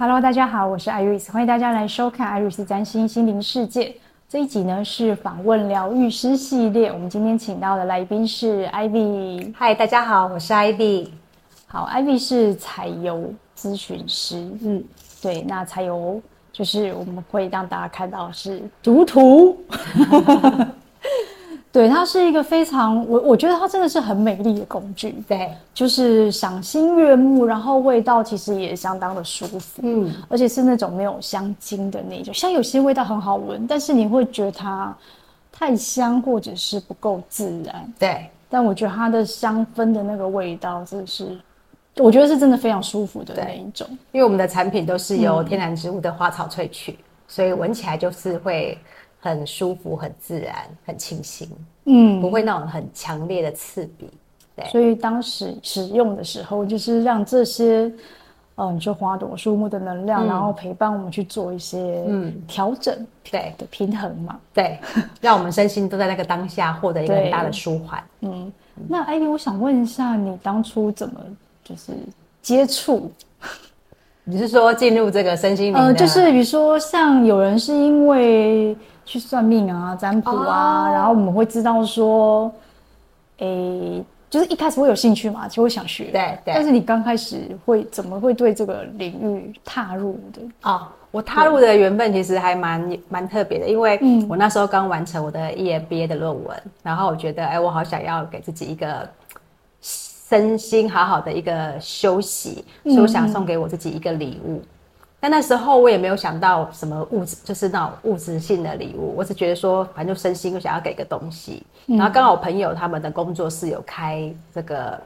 Hello，大家好，我是 Iris，欢迎大家来收看 Iris 占星心灵世界。这一集呢是访问疗愈师系列，我们今天请到的来宾是 Ivy。嗨，大家好，我是 Ivy。好，Ivy 是彩油咨询师。嗯，对，那彩油就是我们会让大家看到是读图。对，它是一个非常我我觉得它真的是很美丽的工具。对，就是赏心悦目，然后味道其实也相当的舒服。嗯，而且是那种没有香精的那种，像有些味道很好闻，但是你会觉得它太香，或者是不够自然。对，但我觉得它的香氛的那个味道，真的是我觉得是真的非常舒服的那一种。因为我们的产品都是由天然植物的花草萃取，嗯、所以闻起来就是会。很舒服，很自然，很清新，嗯，不会那种很强烈的刺鼻。对，所以当时使用的时候，就是让这些，嗯、呃，你说花朵、树木的能量，嗯、然后陪伴我们去做一些嗯调整，对的平衡嘛，对，让我们身心都在那个当下获得一个很大的舒缓。嗯，那艾薇，我想问一下，你当初怎么就是接触？你是说进入这个身心灵？呃，就是比如说，像有人是因为。去算命啊，占卜啊，oh. 然后我们会知道说，诶，就是一开始会有兴趣嘛，就会想学。对对。但是你刚开始会怎么会对这个领域踏入的？啊，oh, 我踏入的缘分其实还蛮蛮特别的，因为我那时候刚完成我的 EMBA 的论文，嗯、然后我觉得，哎，我好想要给自己一个身心好好的一个休息，嗯、所以我想送给我自己一个礼物。但那时候我也没有想到什么物质，就是那种物质性的礼物。我只觉得说，反正就身心，我想要给个东西。嗯、然后刚好我朋友他们的工作室有开这个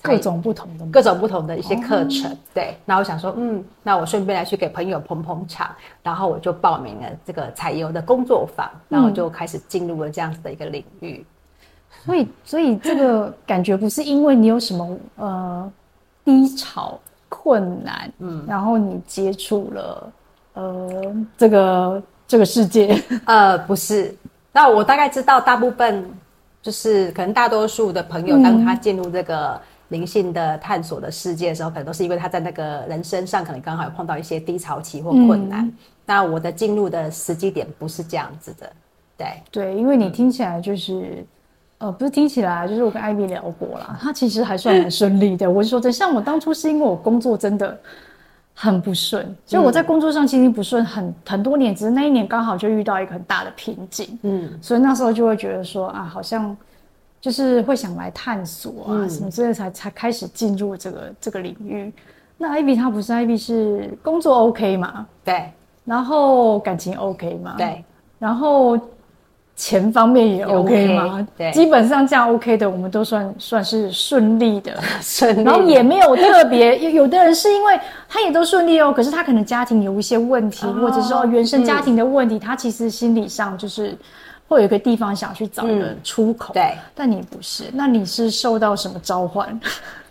各种不同的各种不同的一些课程，哦、对。那我想说，嗯，那我顺便来去给朋友捧捧场。然后我就报名了这个彩油的工作坊，然后就开始进入了这样子的一个领域。嗯、所以，所以这个感觉不是因为你有什么呃低潮。困难，嗯，然后你接触了，呃，这个这个世界，呃，不是。那我大概知道，大部分就是可能大多数的朋友，当他进入这个灵性的探索的世界的时候，嗯、可能都是因为他在那个人生上可能刚好有碰到一些低潮期或困难。嗯、那我的进入的时机点不是这样子的，对对，因为你听起来就是。呃，不是听起来，就是我跟 Ivy 聊过啦，他其实还算很顺利的。嗯、我是说，真像我当初是因为我工作真的很不顺，就我在工作上其实不顺很很多年，只是那一年刚好就遇到一个很大的瓶颈，嗯，所以那时候就会觉得说啊，好像就是会想来探索啊、嗯、什么之类，才才开始进入这个这个领域。那 Ivy 他不是 Ivy 是工作 OK 嘛？对，然后感情 OK 嘛？对，然后。钱方面也 OK 吗？对，基本上这样 OK 的，我们都算算是顺利的，顺利。然后也没有特别，有有的人是因为他也都顺利哦，可是他可能家庭有一些问题，或者说原生家庭的问题，他其实心理上就是会有一个地方想去找一个出口。对，但你不是，那你是受到什么召唤？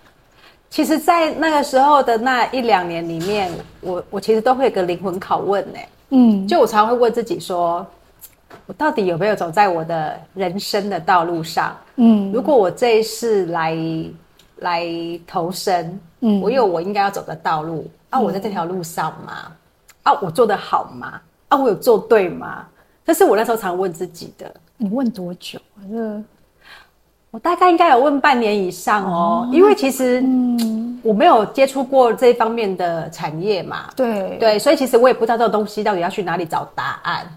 其实，在那个时候的那一两年里面，我我其实都会有个灵魂拷问呢。嗯，就我常常会问自己说。我到底有没有走在我的人生的道路上？嗯，如果我这一世来来投生，嗯，我有我应该要走的道路，啊，我在这条路上吗？啊，我做的好吗？啊，我有做对吗？这是我那时候常问自己的。你问多久我大概应该有问半年以上哦，因为其实嗯，我没有接触过这方面的产业嘛，对对，所以其实我也不知道这个东西到底要去哪里找答案。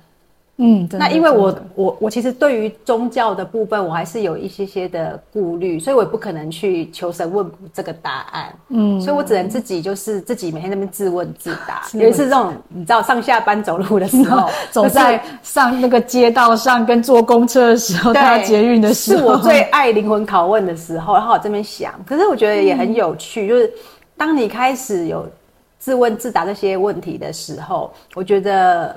嗯，那因为我我我其实对于宗教的部分，我还是有一些些的顾虑，所以我也不可能去求神问卜这个答案。嗯，所以我只能自己就是自己每天在那边自问自答。有一次这种你知道上下班走路的时候，走在上那个街道上跟坐公车的时候，搭捷运的时候，是我最爱灵魂拷问的时候。然后我这边想，可是我觉得也很有趣，就是当你开始有自问自答这些问题的时候，我觉得。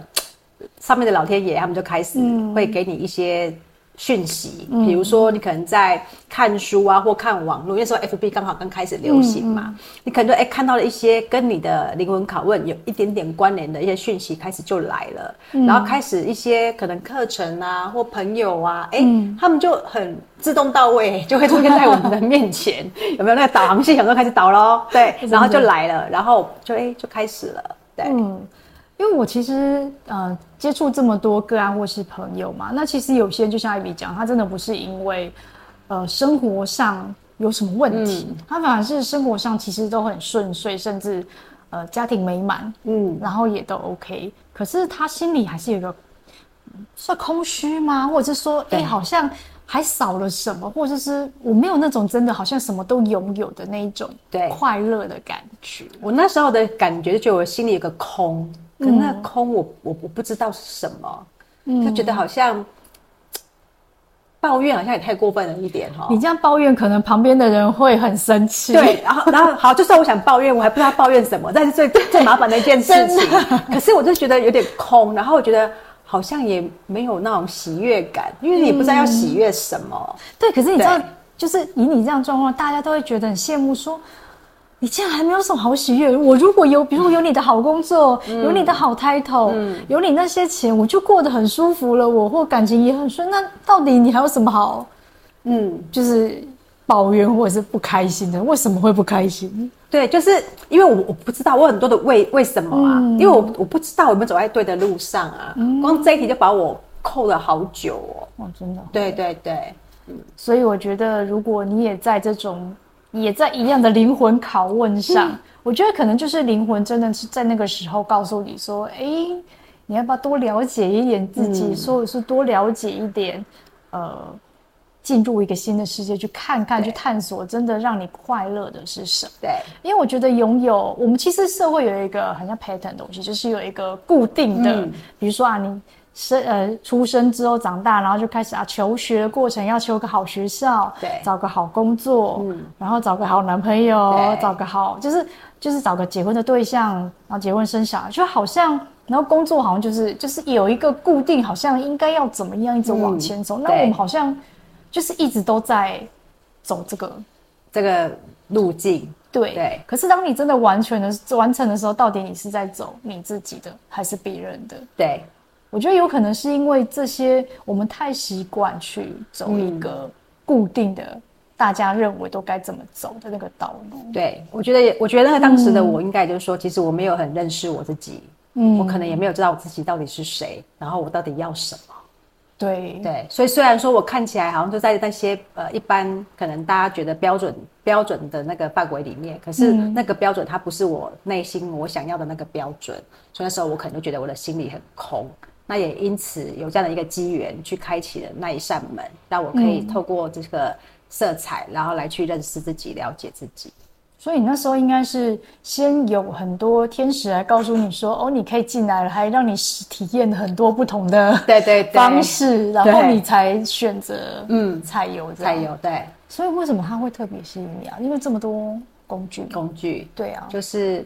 上面的老天爷，他们就开始会给你一些讯息，嗯、比如说你可能在看书啊，或看网络，那时候 FB 刚好刚开始流行嘛，嗯、你可能就哎、欸、看到了一些跟你的灵魂拷问有一点点关联的一些讯息，开始就来了，嗯、然后开始一些可能课程啊或朋友啊，哎、欸，嗯、他们就很自动到位，就会出现在我们的面前，有没有？那个导航系统就开始导喽？对，然后就来了，然后就哎、欸、就开始了。对，嗯，因为我其实呃接触这么多个案或是朋友嘛，那其实有些就像艾比讲，他真的不是因为呃生活上有什么问题，嗯、他反而是生活上其实都很顺遂，甚至呃家庭美满，嗯，然后也都 OK，可是他心里还是有一个算空虚吗？或者是说，哎，好像。还少了什么，或者是我没有那种真的好像什么都拥有的那一种对快乐的感觉。我那时候的感觉就觉得我心里有个空，可那空我我我不知道是什么，嗯、就觉得好像抱怨好像也太过分了一点哈。你这样抱怨，可能旁边的人会很生气。对，然后然后好，就算我想抱怨，我还不知道抱怨什么，但是最最麻烦的一件事情。可是我就觉得有点空，然后我觉得。好像也没有那种喜悦感，因为你不知道要喜悦什么。嗯、对，可是你知道，就是以你这样状况，大家都会觉得很羡慕说，说你竟然还没有什么好喜悦。我如果有，比如说有你的好工作，嗯、有你的好 title，、嗯、有你那些钱，我就过得很舒服了。我或感情也很顺。那到底你还有什么好？嗯，就是抱怨或者是不开心的？为什么会不开心？对，就是因为我我不知道，我很多的为为什么啊？嗯、因为我我不知道有没有走在对的路上啊。嗯、光这一题就把我扣了好久哦。哦，真的。对对对，嗯。所以我觉得，如果你也在这种，也在一样的灵魂拷问上，嗯、我觉得可能就是灵魂真的是在那个时候告诉你说：“哎，你要不要多了解一点自己？嗯、说的是多了解一点，呃。”进入一个新的世界，去看看，去探索，真的让你快乐的是什么？对，因为我觉得拥有我们其实社会有一个很像 pattern 的东西，就是有一个固定的，嗯、比如说啊，你生呃出生之后长大，然后就开始啊求学的过程，要求个好学校，对，找个好工作，嗯，然后找个好男朋友，找个好就是就是找个结婚的对象，然后结婚生小孩，就好像然后工作好像就是就是有一个固定，好像应该要怎么样一直往前走，嗯、那我们好像。就是一直都在走这个这个路径，对对。可是当你真的完全的完成的时候，到底你是在走你自己的，还是别人的？对，我觉得有可能是因为这些，我们太习惯去走一个固定的，嗯、大家认为都该怎么走的那个道路。对，我觉得，我觉得当时的我应该就是说，嗯、其实我没有很认识我自己，嗯，我可能也没有知道我自己到底是谁，然后我到底要什么。对对，所以虽然说我看起来好像就在那些呃一般可能大家觉得标准标准的那个范围里面，可是那个标准它不是我内心我想要的那个标准，嗯、所以那时候我可能就觉得我的心里很空。那也因此有这样的一个机缘去开启了那一扇门，让我可以透过这个色彩，然后来去认识自己、了解自己。所以你那时候应该是先有很多天使来告诉你说，哦，你可以进来了，还让你体验很多不同的 对对方式，然后你才选择嗯。彩油彩油对。所以为什么它会特别吸引你啊？因为这么多工具工具。对啊，就是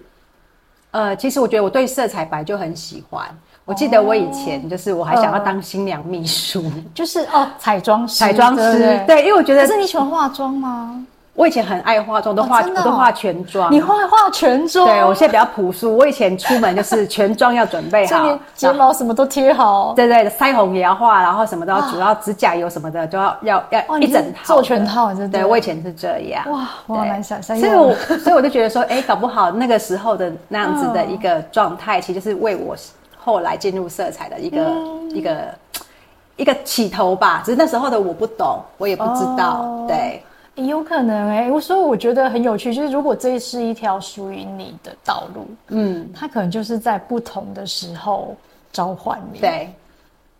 呃，其实我觉得我对色彩白就很喜欢。我记得我以前就是我还想要当新娘秘书，就是哦彩妆师彩妆师对，因为我觉得可是你喜欢化妆吗？我以前很爱化妆，都化、哦哦、我都化全妆。你会化全妆？对，我现在比较朴素。我以前出门就是全妆要准备好，睫毛什么都贴好。对对，腮红也要画，然后什么都要，主要指甲油什么的都要要要一整套做全套，真的。对，我以前是这样。哇，我好难想象。所以我所以我就觉得说，哎，搞不好那个时候的那样子的一个状态，其实就是为我后来进入色彩的一个一个一个起头吧。只是那时候的我不懂，我也不知道，对。有可能哎、欸，所以我觉得很有趣，就是如果这是一条属于你的道路，嗯，它可能就是在不同的时候召唤你。对，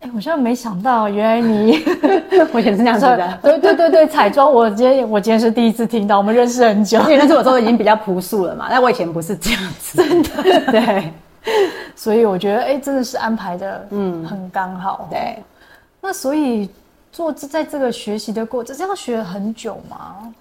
哎、欸，我现在没想到，原来你 我 以前是这样子的。对对对对，彩妆，我今天我今天是第一次听到，我们认识很久，因为那时候我都已经比较朴素了嘛，但我以前不是这样子，真的。对，所以我觉得，哎、欸，真的是安排的，嗯，很刚好。对，那所以。做这在这个学习的过程，这要学很久吗？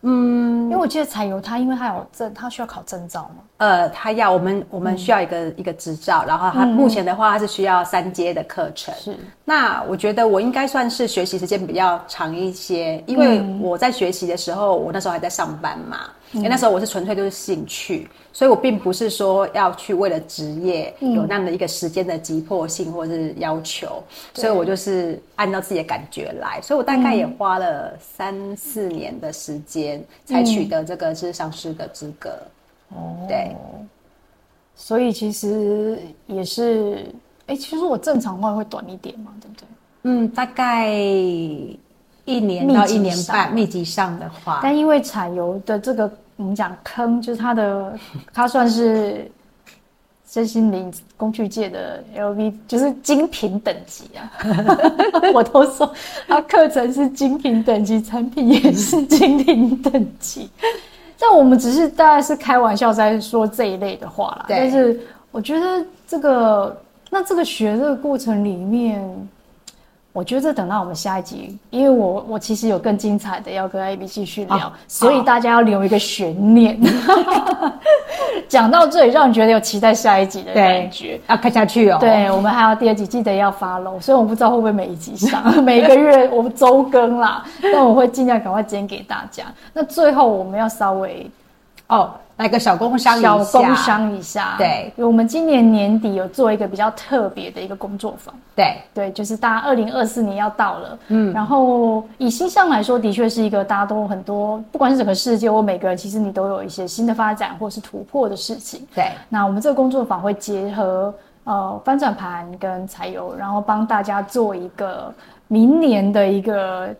嗯，因为我记得柴油它，因为它有证，它需要考证照嘛。呃，它要我们我们需要一个、嗯、一个执照，然后它目前的话，它是需要三阶的课程。是，那我觉得我应该算是学习时间比较长一些，因为我在学习的时候，我那时候还在上班嘛。因为那时候我是纯粹就是兴趣，所以我并不是说要去为了职业有那样的一个时间的急迫性或者是要求，嗯、所以我就是按照自己的感觉来，所以我大概也花了三四年的时间才取得这个咨商师的资格。哦，对。所以其实也是，哎、欸，其实我正常话会短一点嘛，对不对？嗯，大概一年到一年半，密集上的话，但因为产油的这个我们讲坑，就是它的，它算是。身心灵工具界的 LV 就是精品等级啊！我都说，它课程是精品等级，产品也是精品等级。但我们只是大概是开玩笑在说这一类的话啦。但是我觉得这个，那这个学这个过程里面。我觉得等到我们下一集，因为我我其实有更精彩的要跟 A B 继续聊，哦，所以大家要留一个悬念。讲到这里，让你觉得有期待下一集的感觉，要看下去哦。对，我们还有第二集，记得要 follow。所以我不知道会不会每一集上，每个月我们周更啦，但我会尽量赶快剪给大家。那最后我们要稍微哦。来个小工商，小工商一下。对，我们今年年底有做一个比较特别的一个工作坊。对，对，就是大家二零二四年要到了，嗯，然后以新象来说，的确是一个大家都很多，不管是整个世界或每个人，其实你都有一些新的发展或是突破的事情。对，那我们这个工作坊会结合呃翻转盘跟柴油，然后帮大家做一个明年的一个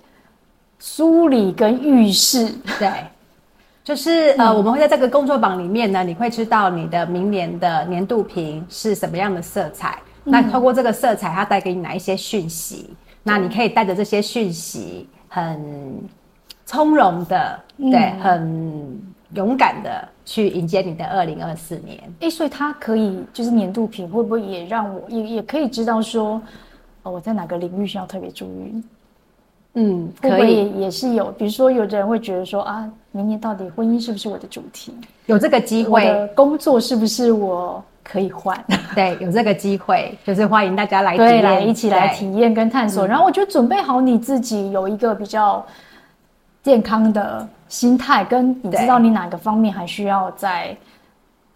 梳理跟预示。对。就是呃，我们会在这个工作榜里面呢，你会知道你的明年的年度瓶是什么样的色彩。嗯、那透过这个色彩，它带给你哪一些讯息？嗯、那你可以带着这些讯息，很从容的，嗯、对，很勇敢的去迎接你的二零二四年。哎，所以它可以就是年度瓶，会不会也让我也也可以知道说，哦，我在哪个领域需要特别注意？嗯，可以，也是有，比如说，有的人会觉得说啊，明年到底婚姻是不是我的主题？有这个机会，工作是不是我可以换？对，有这个机会，就是欢迎大家来对，来一起来体验跟探索。然后我觉得准备好你自己，有一个比较健康的心态，跟你知道你哪个方面还需要在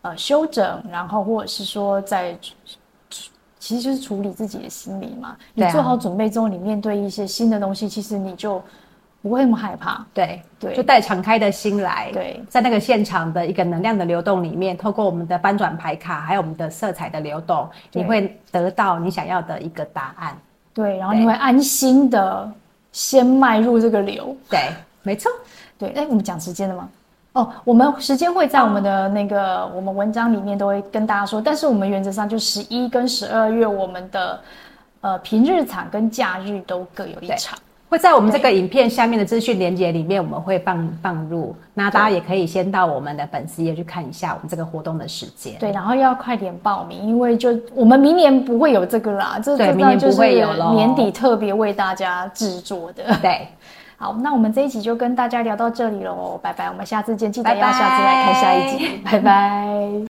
呃修整，然后或者是说在。其实就是处理自己的心理嘛。你做好准备之后，你面对一些新的东西，其实你就不会那么害怕。对对，就带敞开的心来。对，在那个现场的一个能量的流动里面，透过我们的翻转牌卡，还有我们的色彩的流动，你会得到你想要的一个答案。对，然后你会安心的先迈入这个流。对，没错。对，哎，我们讲时间了吗？哦，我们时间会在我们的那个我们文章里面都会跟大家说，但是我们原则上就十一跟十二月我们的呃平日场跟假日都各有一场，会在我们这个影片下面的资讯连接里面我们会放放入，那大家也可以先到我们的粉丝页去看一下我们这个活动的时间。对，然后要快点报名，因为就我们明年不会有这个啦，这对明年不会有了，年底特别为大家制作的。对。好，那我们这一集就跟大家聊到这里喽，拜拜，我们下次见，记得要下次来看下一集，拜拜。拜拜。